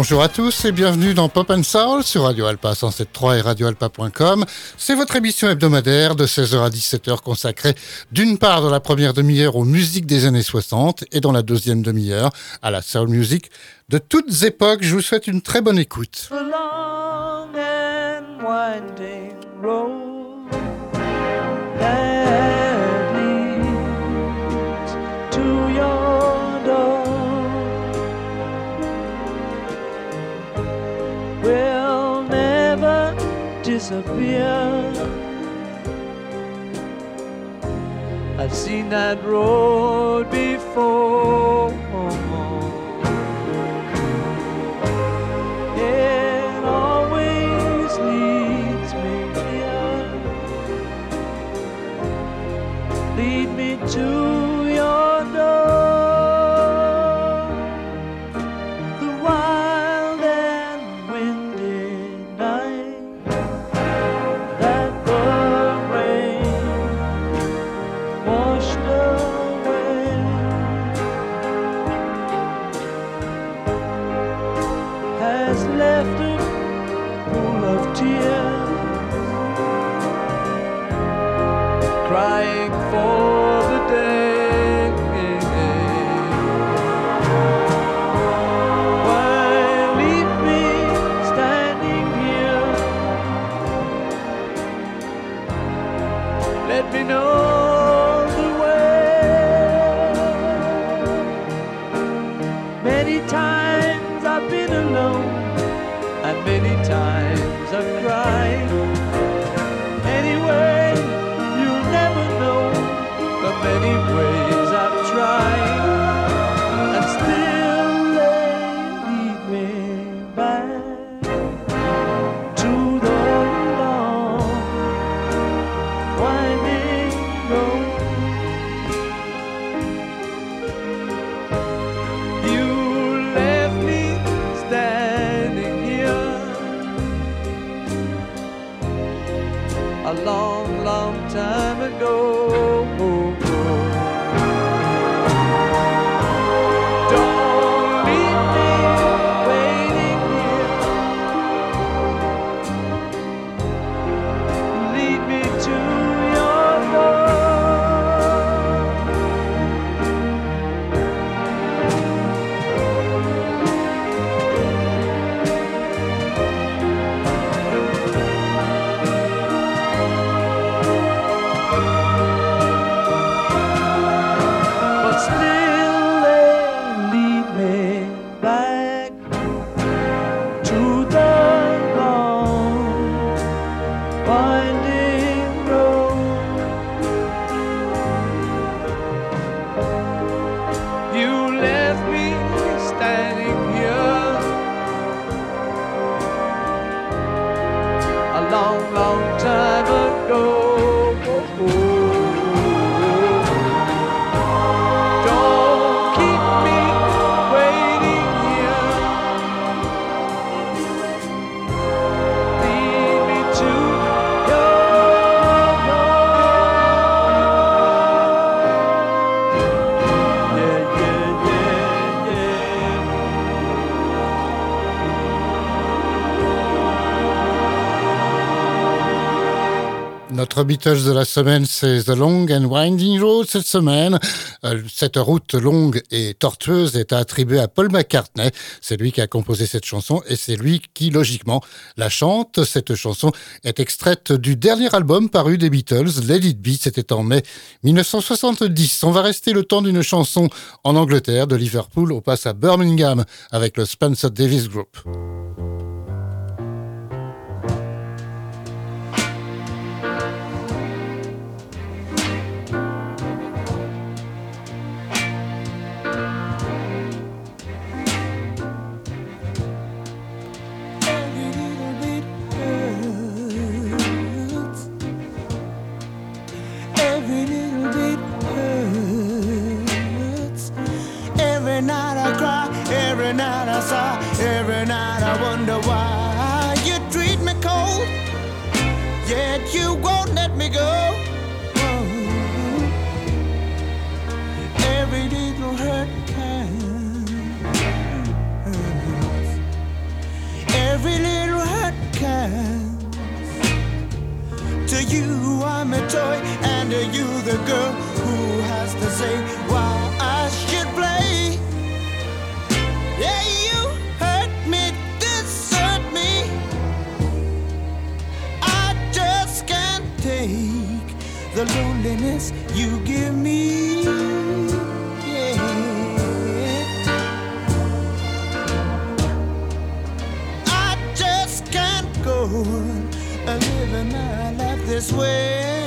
Bonjour à tous et bienvenue dans Pop and Soul sur Radio Alpa 107.3 et radioalpa.com. C'est votre émission hebdomadaire de 16h à 17h consacrée d'une part dans la première demi-heure aux musiques des années 60 et dans la deuxième demi-heure à la soul music de toutes époques. Je vous souhaite une très bonne écoute. Disappear. I've seen that road before. a long, long time ago. Beatles de la semaine, c'est The Long and Winding Road cette semaine. Euh, cette route longue et tortueuse est attribuée à Paul McCartney. C'est lui qui a composé cette chanson et c'est lui qui, logiquement, la chante. Cette chanson est extraite du dernier album paru des Beatles, Let It Be. C'était en mai 1970. On va rester le temps d'une chanson en Angleterre, de Liverpool. On passe à Birmingham avec le Spencer Davis Group. sir. Every night I wonder why you treat me cold, yet you won't let me go. Every little hurt counts. Every little hurt counts. To you I'm a toy, and to you the girl who has to say why. Things you give me. Yeah. I just can't go on living my life this way.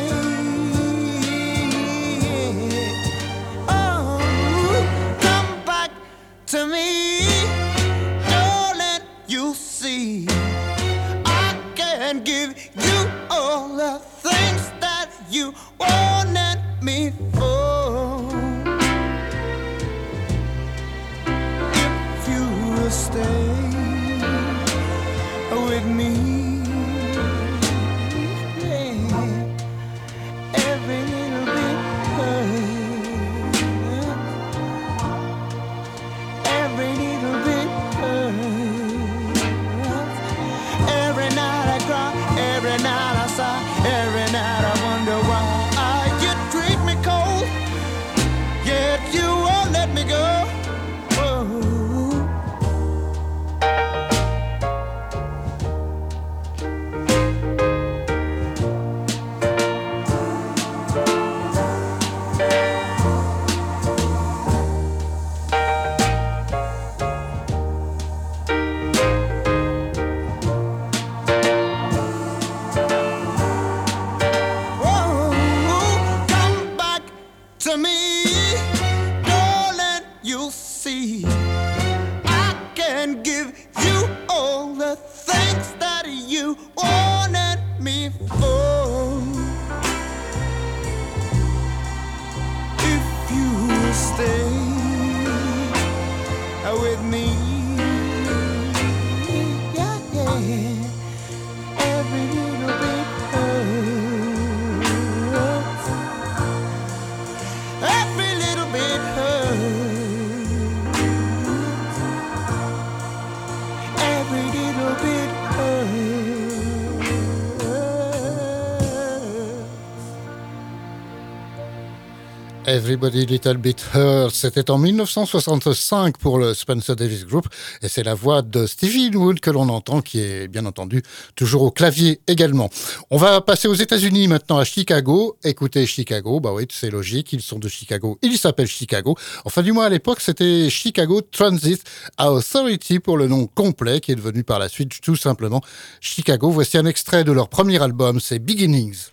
Everybody Little Bit Hurt, c'était en 1965 pour le Spencer Davis Group et c'est la voix de Stevie Wood que l'on entend qui est bien entendu toujours au clavier également. On va passer aux États-Unis maintenant à Chicago. Écoutez Chicago, bah oui, c'est logique, ils sont de Chicago. Ils s'appellent Chicago. Enfin du moins à l'époque, c'était Chicago Transit Authority pour le nom complet qui est devenu par la suite tout simplement Chicago. Voici un extrait de leur premier album, c'est Beginnings.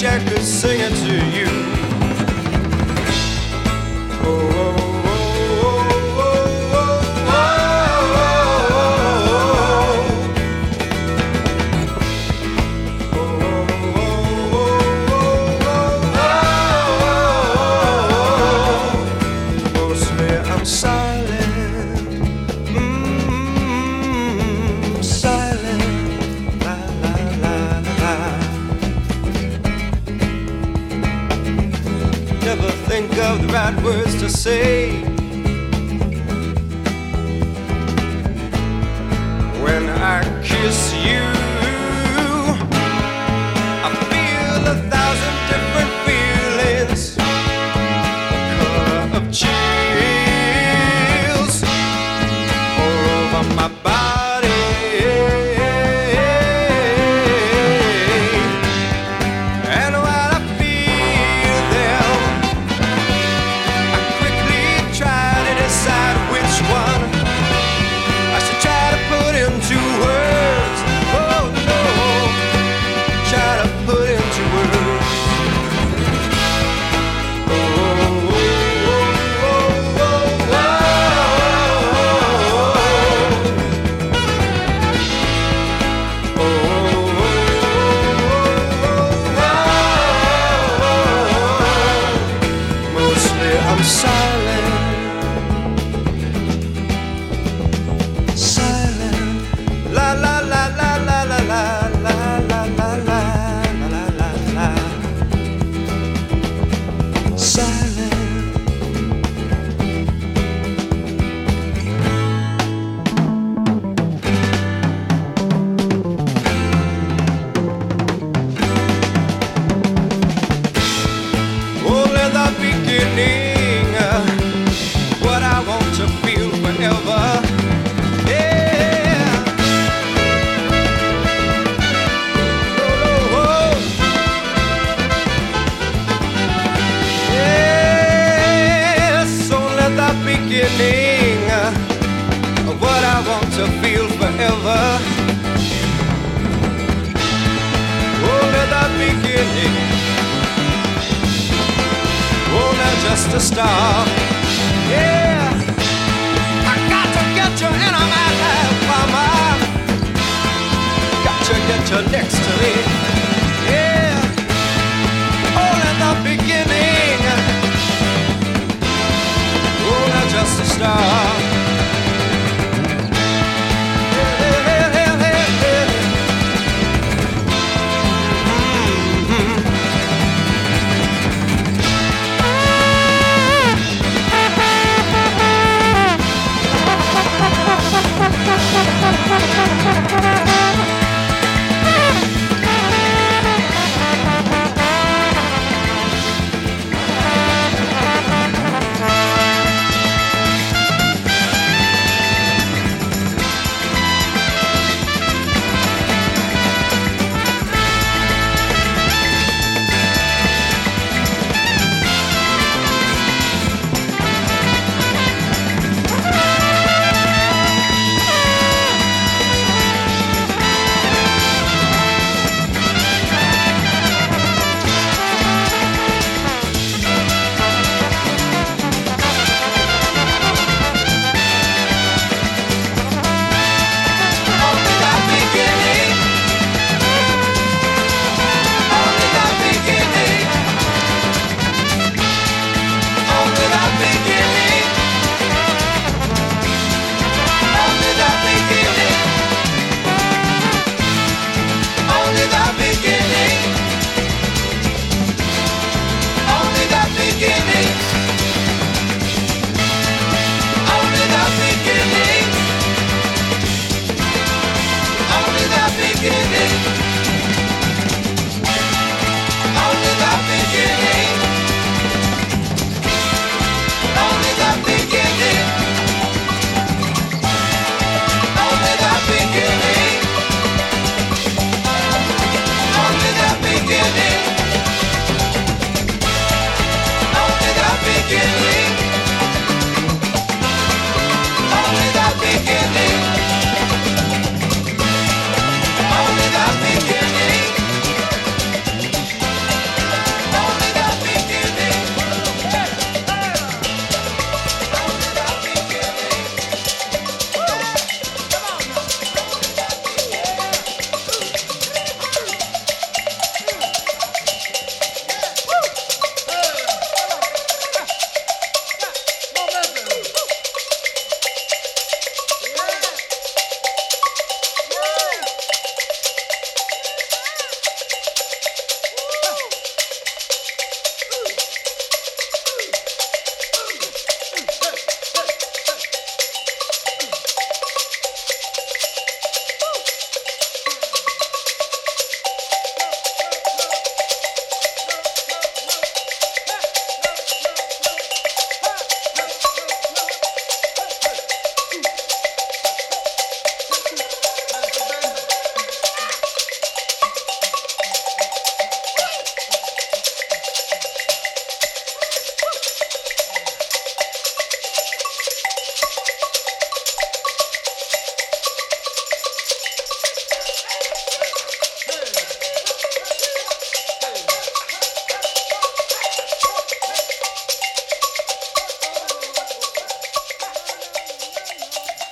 Wish I could sing it to you. Of the right words to say.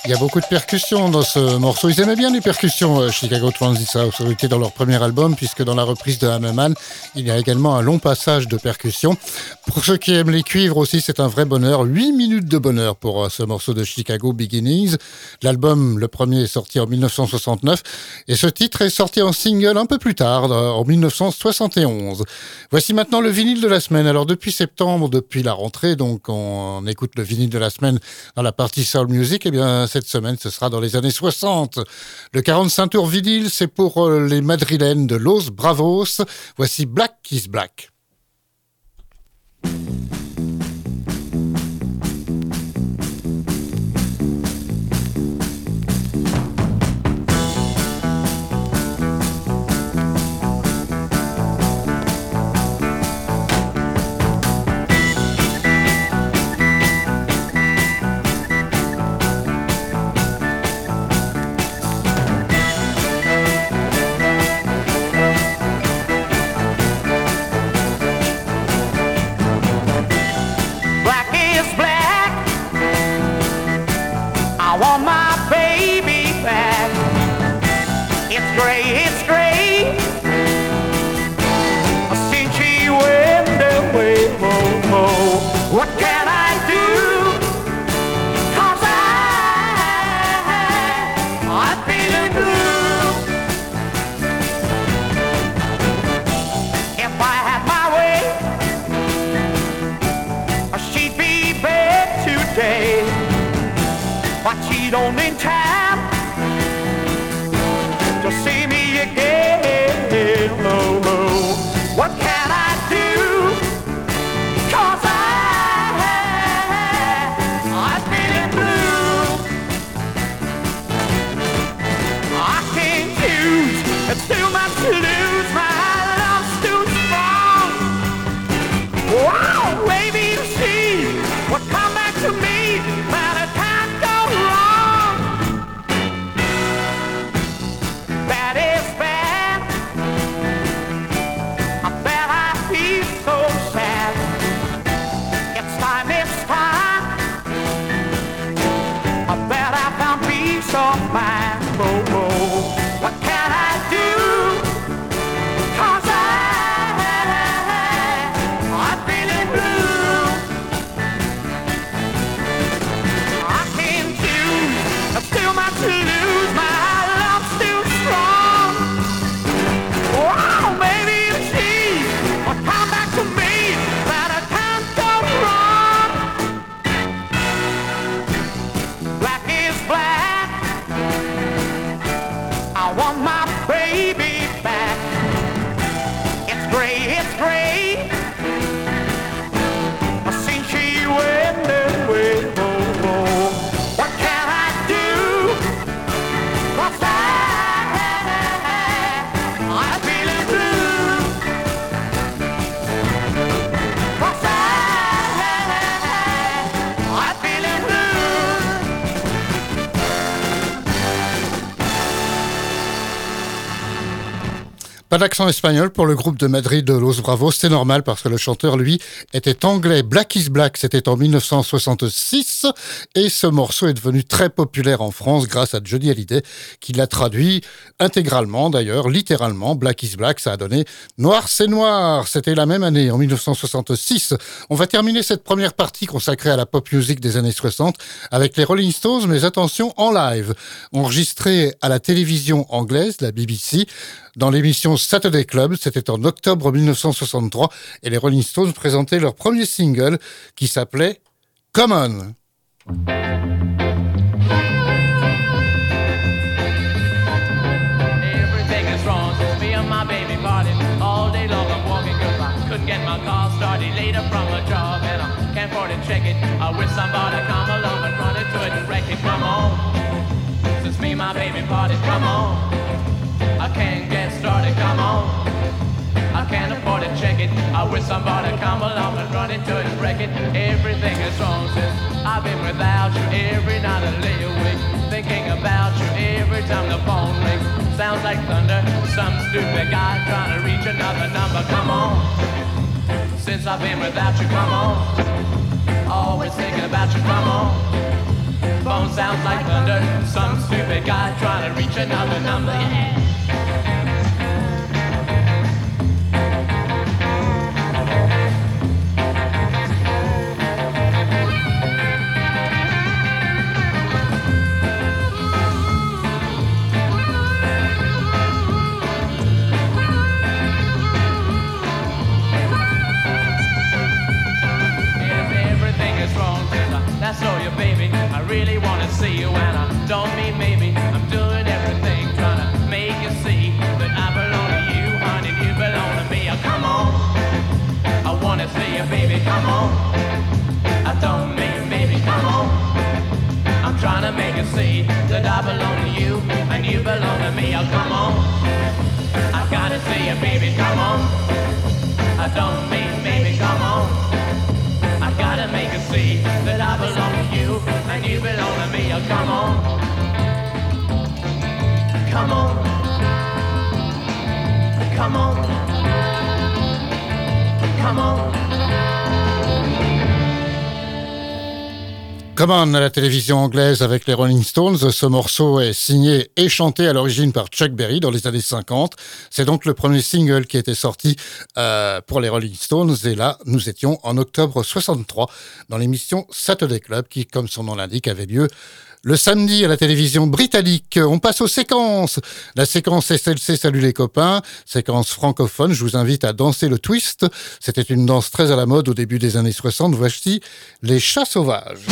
Il y a beaucoup de percussions dans ce morceau. Ils aimaient bien les percussions, euh, Chicago Transit House, été dans leur premier album, puisque dans la reprise de Hammerman, il y a également un long passage de percussions. Pour ceux qui aiment les cuivres aussi, c'est un vrai bonheur. 8 minutes de bonheur pour euh, ce morceau de Chicago Beginnings. L'album, le premier, est sorti en 1969, et ce titre est sorti en single un peu plus tard, euh, en 1971. Voici maintenant le vinyle de la semaine. Alors depuis septembre, depuis la rentrée, donc on, écoute le vinyle de la semaine dans la partie Soul Music, et bien cette semaine, ce sera dans les années 60. Le 45 tours vinyle, c'est pour euh, les madrilènes de Los Bravos. Voici Black is Black. Black day. I cheat on in time to see Pas d'accent espagnol pour le groupe de Madrid de Los Bravos, c'est normal parce que le chanteur, lui, était anglais. Black is Black, c'était en 1966 et ce morceau est devenu très populaire en France grâce à Johnny Hallyday qui l'a traduit intégralement d'ailleurs, littéralement. Black is Black, ça a donné Noir c'est Noir. C'était la même année, en 1966. On va terminer cette première partie consacrée à la pop music des années 60 avec les Rolling Stones, mais attention, en live. Enregistré à la télévision anglaise, la BBC, dans l'émission Saturday Club. C'était en octobre 1963 et les Rolling Stones présentaient leur premier single qui s'appelait Come On. Get my car started later from a job and I can't afford to check it. I wish somebody come along and run into it and wreck it. Come on. Since me my baby party, come on. Can't get started, come on. I can't afford to check it. I wish somebody come along and run into it and wreck it. Everything is wrong since I've been without you. Every night I lay awake thinking about you. Every time the phone rings, sounds like thunder. Some stupid guy trying to reach another number. Come on. Since I've been without you, come on. Always thinking about you, come on. Phone sounds like thunder. Some stupid guy trying to reach another number. Yeah. À la télévision anglaise avec les Rolling Stones. Ce morceau est signé et chanté à l'origine par Chuck Berry dans les années 50. C'est donc le premier single qui était sorti euh, pour les Rolling Stones. Et là, nous étions en octobre 63 dans l'émission Saturday Club qui, comme son nom l'indique, avait lieu le samedi à la télévision britannique. On passe aux séquences. La séquence SLC Salut les copains, séquence francophone. Je vous invite à danser le twist. C'était une danse très à la mode au début des années 60. Voici les chats sauvages.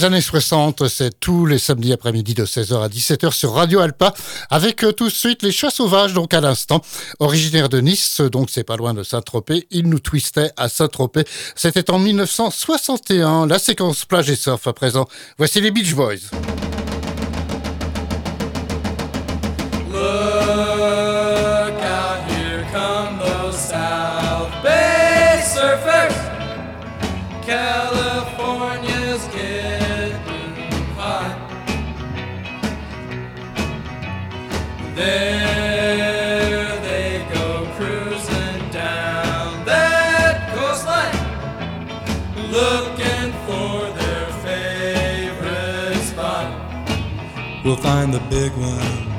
Les années 60, c'est tous les samedis après-midi de 16h à 17h sur Radio Alpa, avec euh, tout de suite les chats sauvages, donc à l'instant. Originaire de Nice, donc c'est pas loin de Saint-Tropez, il nous twistait à Saint-Tropez. C'était en 1961, la séquence plage et surf à présent. Voici les Beach Boys. We'll find the big one.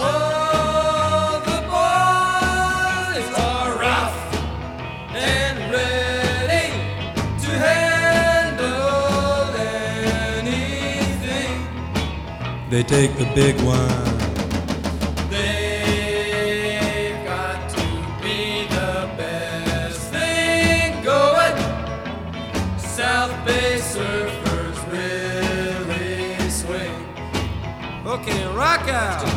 All the boys are rough and ready to handle anything. They take the big one. Yeah.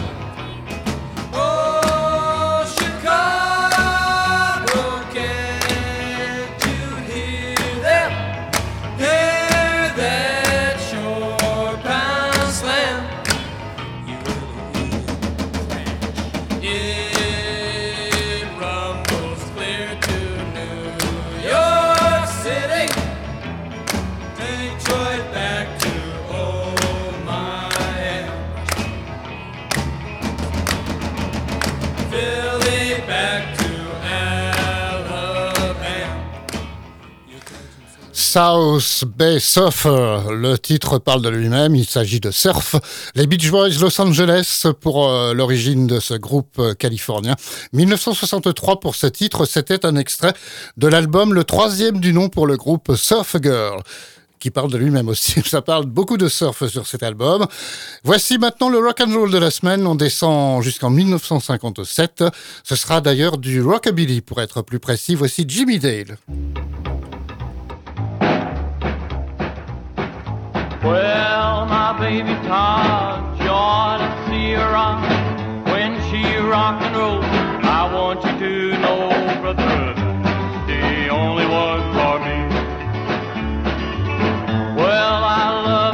South Bay Surfer. Le titre parle de lui-même, il s'agit de surf. Les Beach Boys Los Angeles pour euh, l'origine de ce groupe euh, californien. 1963 pour ce titre, c'était un extrait de l'album le troisième du nom pour le groupe Surf Girl qui parle de lui-même aussi. Ça parle beaucoup de surf sur cet album. Voici maintenant le rock and roll de la semaine. On descend jusqu'en 1957. Ce sera d'ailleurs du rockabilly pour être plus précis. Voici Jimmy Dale. Well, my baby you ought to see her rock when she rock and roll. I want you to know, brother, the only one for me. Well, I love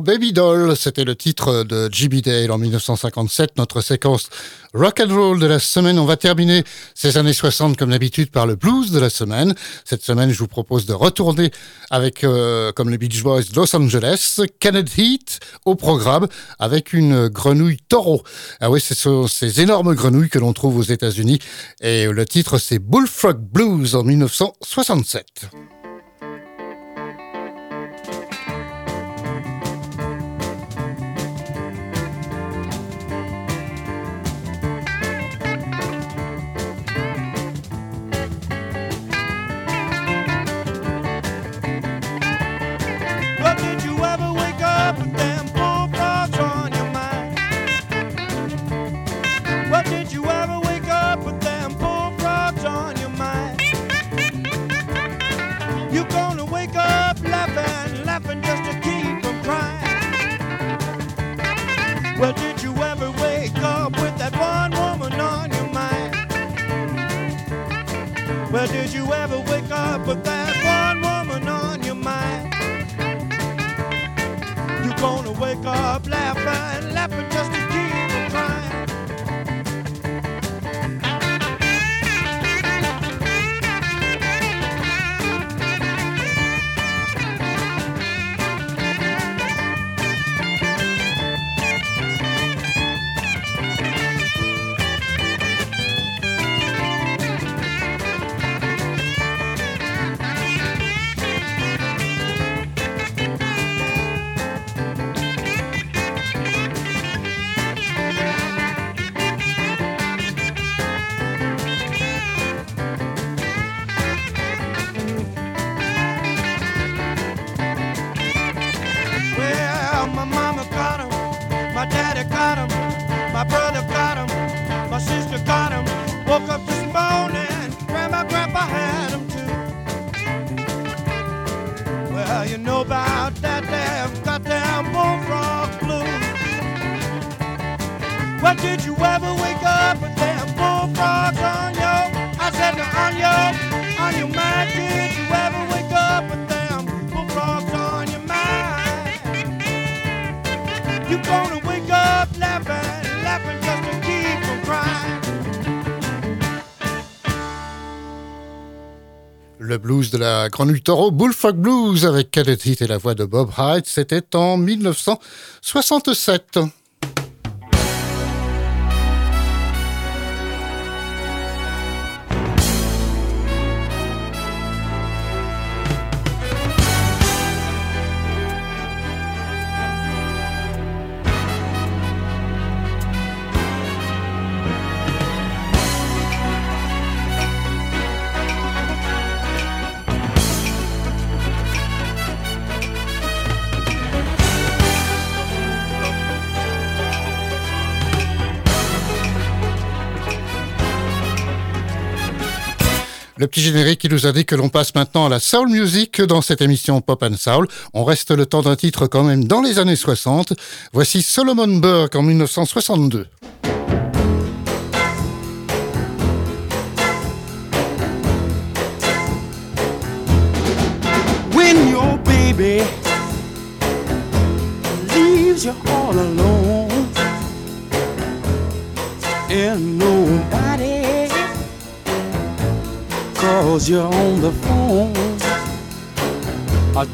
Baby Doll, c'était le titre de J.B. Dale en 1957, notre séquence rock and roll de la semaine. On va terminer ces années 60 comme d'habitude par le blues de la semaine. Cette semaine, je vous propose de retourner avec, euh, comme les Beach Boys Los Angeles, Kenneth Heat au programme avec une grenouille taureau. Ah oui, ce sont ces énormes grenouilles que l'on trouve aux États-Unis et le titre c'est Bullfrog Blues en 1967. Le blues de la Grenouille Taureau, Bullfrog Blues avec Heat et la voix de Bob Hyde, c'était en 1967. Le petit générique qui nous indique que l'on passe maintenant à la soul music dans cette émission Pop and Soul. On reste le temps d'un titre quand même dans les années 60. Voici Solomon Burke en 1962. when your baby leaves you all alone calls you're on the phone.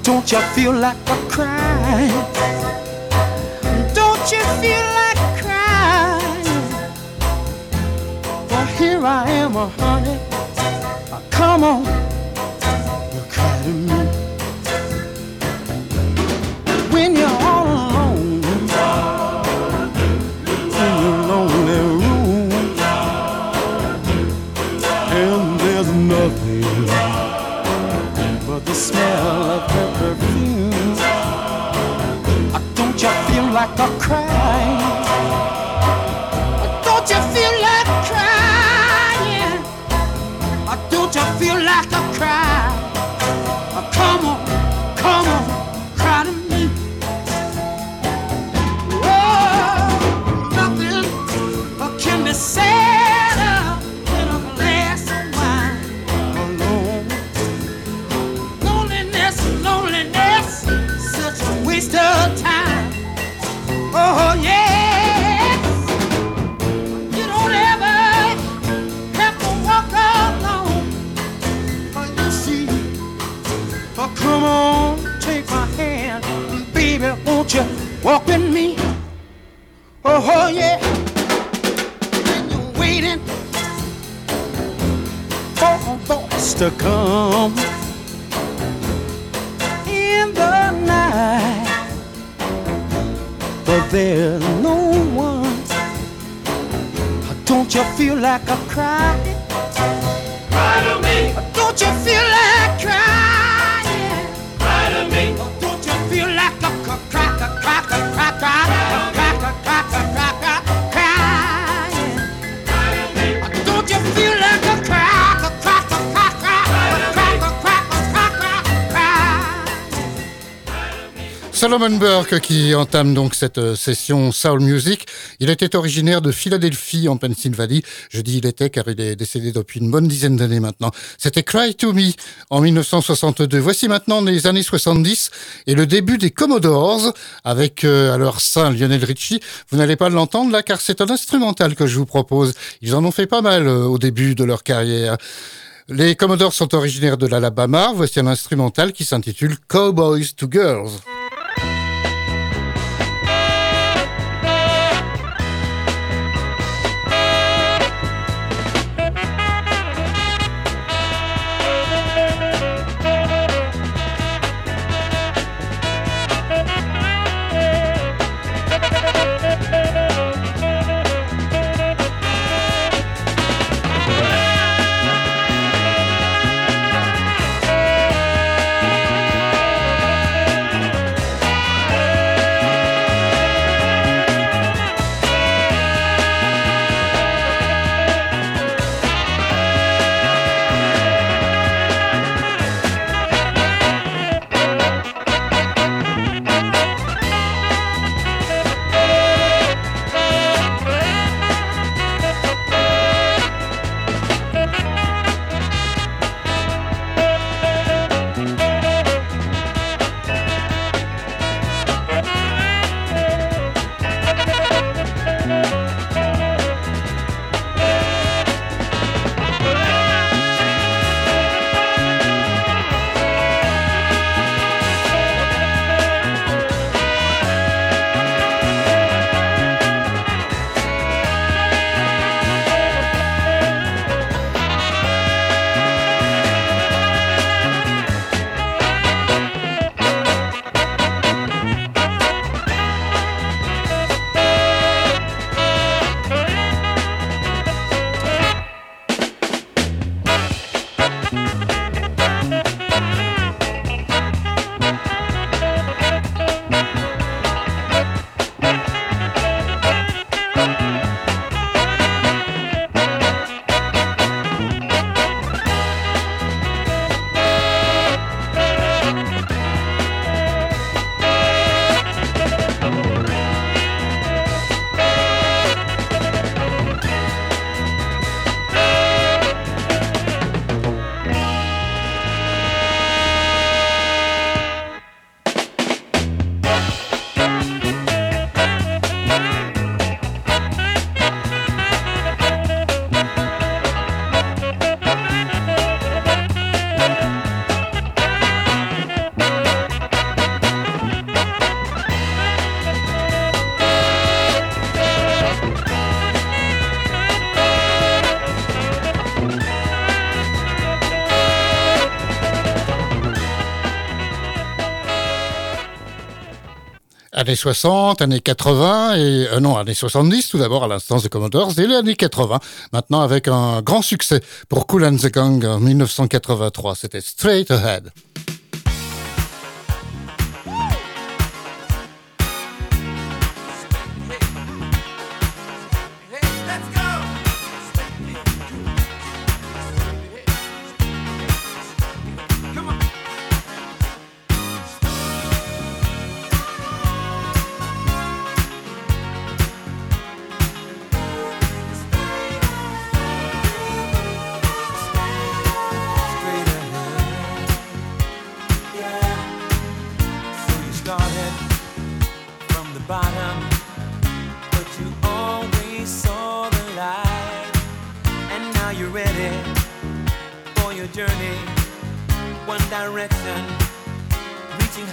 Don't you feel like a crying don't you feel like crying well here i am honey. Come on. You cry to me. When you're 好 won't you walk with me? Oh, oh yeah. And you're waiting for a voice to come in the night, but there's no one. Don't you feel like a cry? Cry to me. Don't you feel like Solomon Burke qui entame donc cette euh, session Soul Music. Il était originaire de Philadelphie en Pennsylvanie. Je dis il était car il est décédé depuis une bonne dizaine d'années maintenant. C'était Cry to Me en 1962. Voici maintenant les années 70 et le début des Commodores avec euh, à leur sein Lionel Richie. Vous n'allez pas l'entendre là car c'est un instrumental que je vous propose. Ils en ont fait pas mal euh, au début de leur carrière. Les Commodores sont originaires de l'Alabama. Voici un instrumental qui s'intitule Cowboys to Girls. Années 60, années 80 et euh, non, années 70 tout d'abord à l'instance de Commodores et les années 80. Maintenant avec un grand succès pour Cool and the Gang en 1983, c'était Straight Ahead.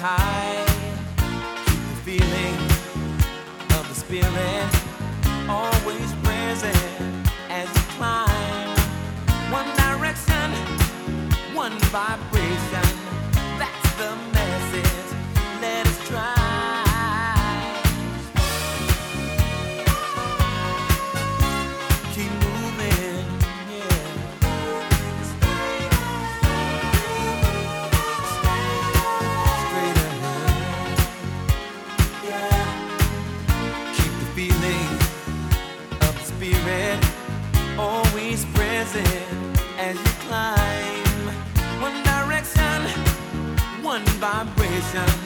High. Keep the feeling of the spirit always present as you climb. One direction, one vibration. Yeah.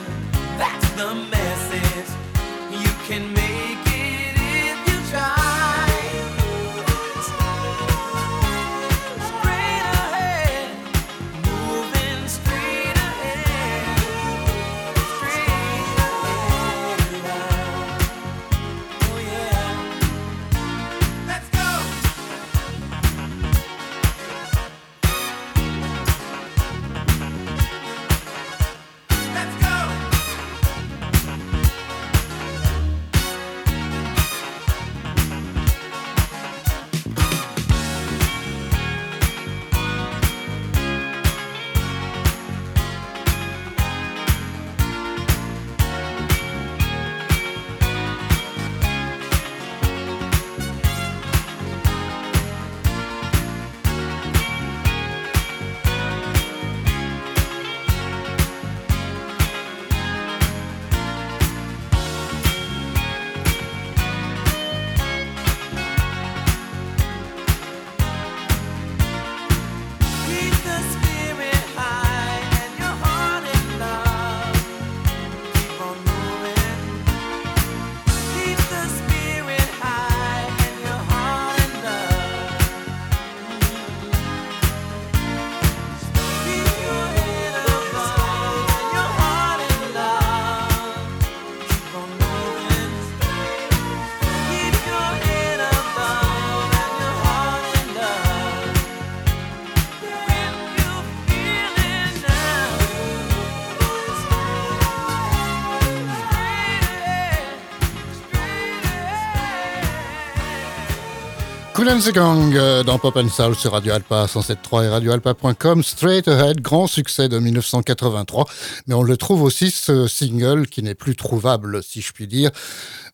Cool and the Gang euh, dans Pop and Soul sur Radio Alpa 107.3 et radioalpa.com. Straight Ahead, grand succès de 1983. Mais on le trouve aussi ce single qui n'est plus trouvable, si je puis dire,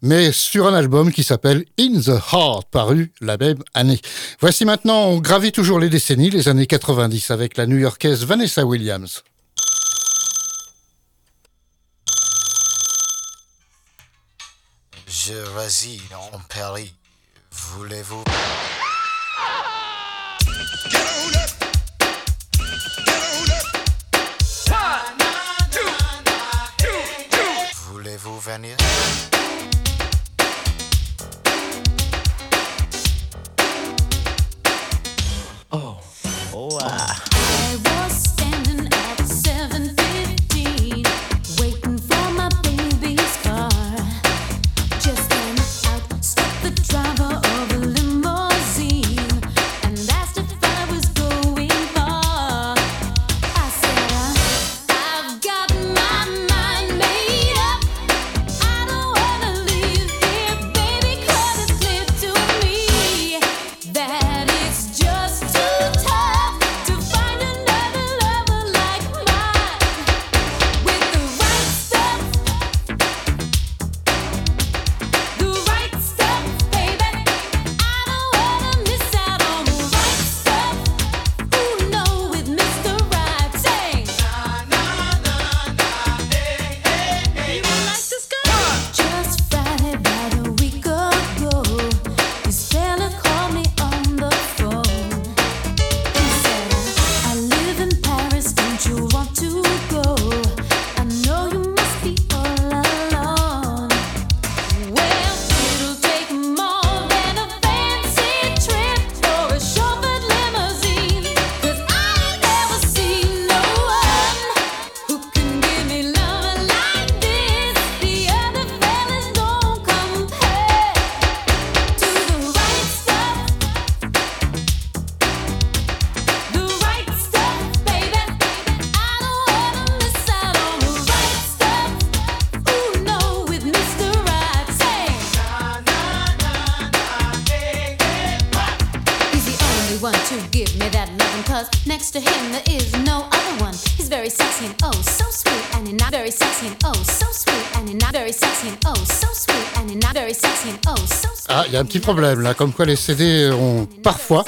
mais sur un album qui s'appelle In the Heart, paru la même année. Voici maintenant, on gravit toujours les décennies, les années 90 avec la new-yorkaise Vanessa Williams. Je réside en Paris. Voulez-vous? Voulez-vous venir Cause next to him there is no other one. He's very sexy and oh so sweet. And he's not very sexy and oh so sweet. And he's not very sexy and oh so sweet. And he's not very sexy and oh so sweet. Ah, il y a un petit problème là, comme quoi les CD ont parfois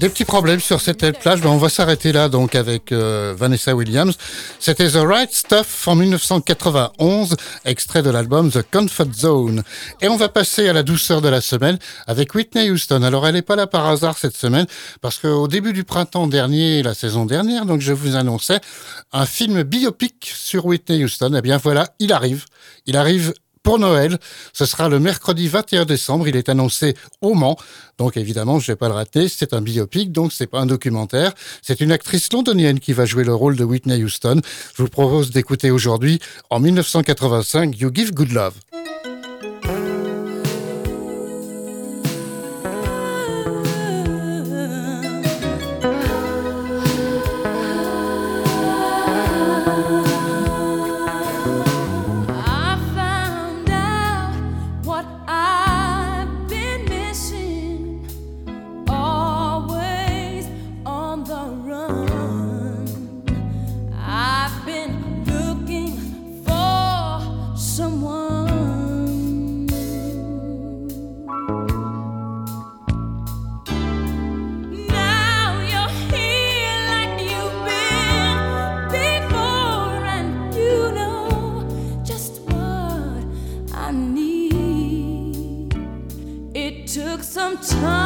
des petits problèmes sur cette plage. Ben, on va s'arrêter là donc avec euh, Vanessa Williams. C'était The Right Stuff en 1991, extrait de l'album The Comfort Zone. Et on va passer à la douceur de la semaine avec Whitney Houston. Alors elle n'est pas là par hasard cette semaine parce qu'au début du printemps dernier, la saison dernière, donc je vous annonçais un film biopic sur Whitney Houston. Eh bien voilà, il arrive. Il arrive pour Noël. Ce sera le mercredi 21 décembre. Il est annoncé au Mans. Donc évidemment, je vais pas le rater. C'est un biopic, donc c'est pas un documentaire. C'est une actrice londonienne qui va jouer le rôle de Whitney Houston. Je vous propose d'écouter aujourd'hui, en 1985, You Give Good Love. sometimes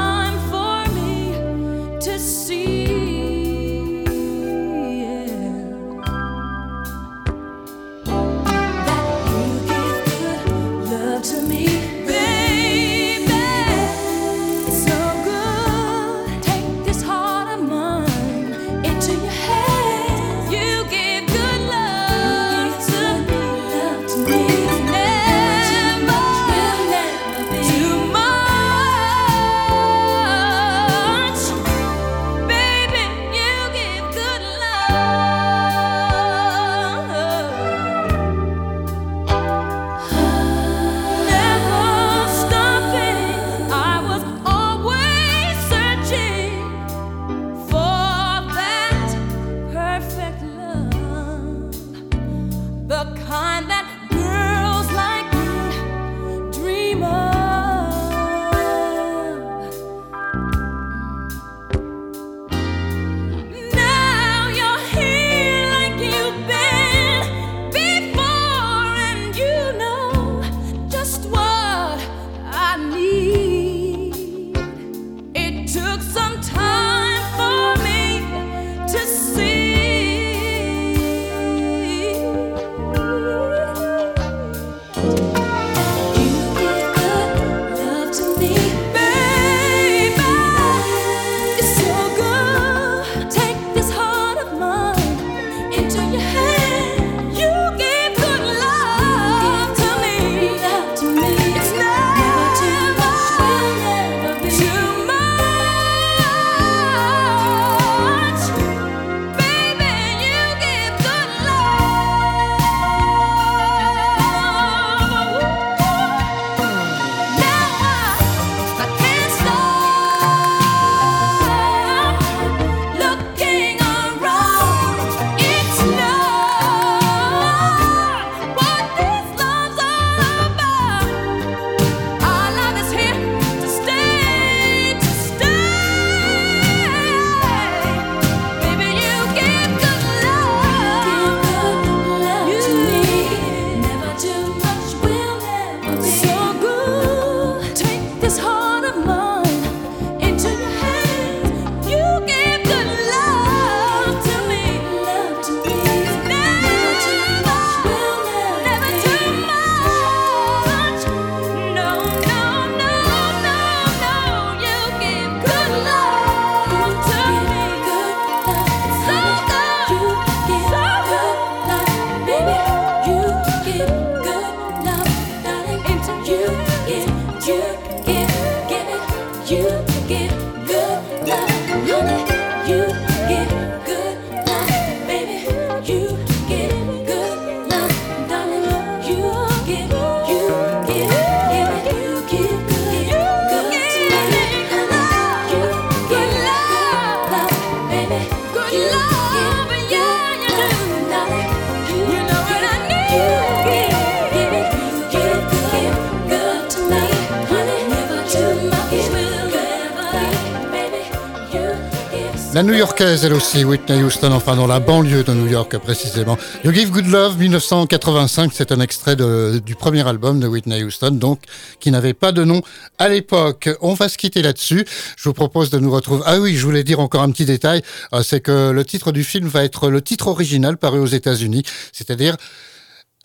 La New-Yorkaise, elle aussi, Whitney Houston, enfin dans la banlieue de New York précisément. You Give Good Love, 1985, c'est un extrait du premier album de Whitney Houston, donc qui n'avait pas de nom à l'époque. On va se quitter là-dessus. Je vous propose de nous retrouver. Ah oui, je voulais dire encore un petit détail, euh, c'est que le titre du film va être le titre original paru aux États-Unis, c'est-à-dire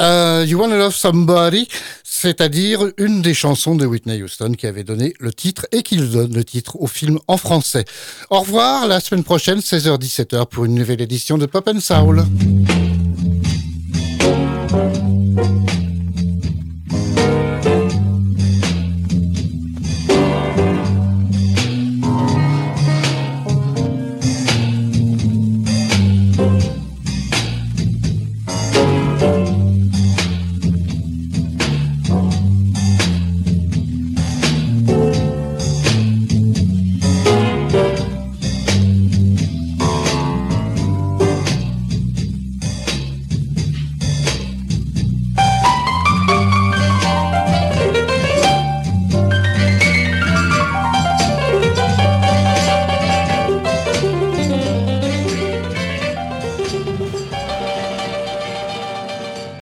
euh, You Wanna Love Somebody, c'est-à-dire une des chansons de Whitney Houston qui avait donné le titre et qui donne le titre au film en français. Au revoir, la semaine prochaine, 16h-17h pour une nouvelle édition de Pop and Soul.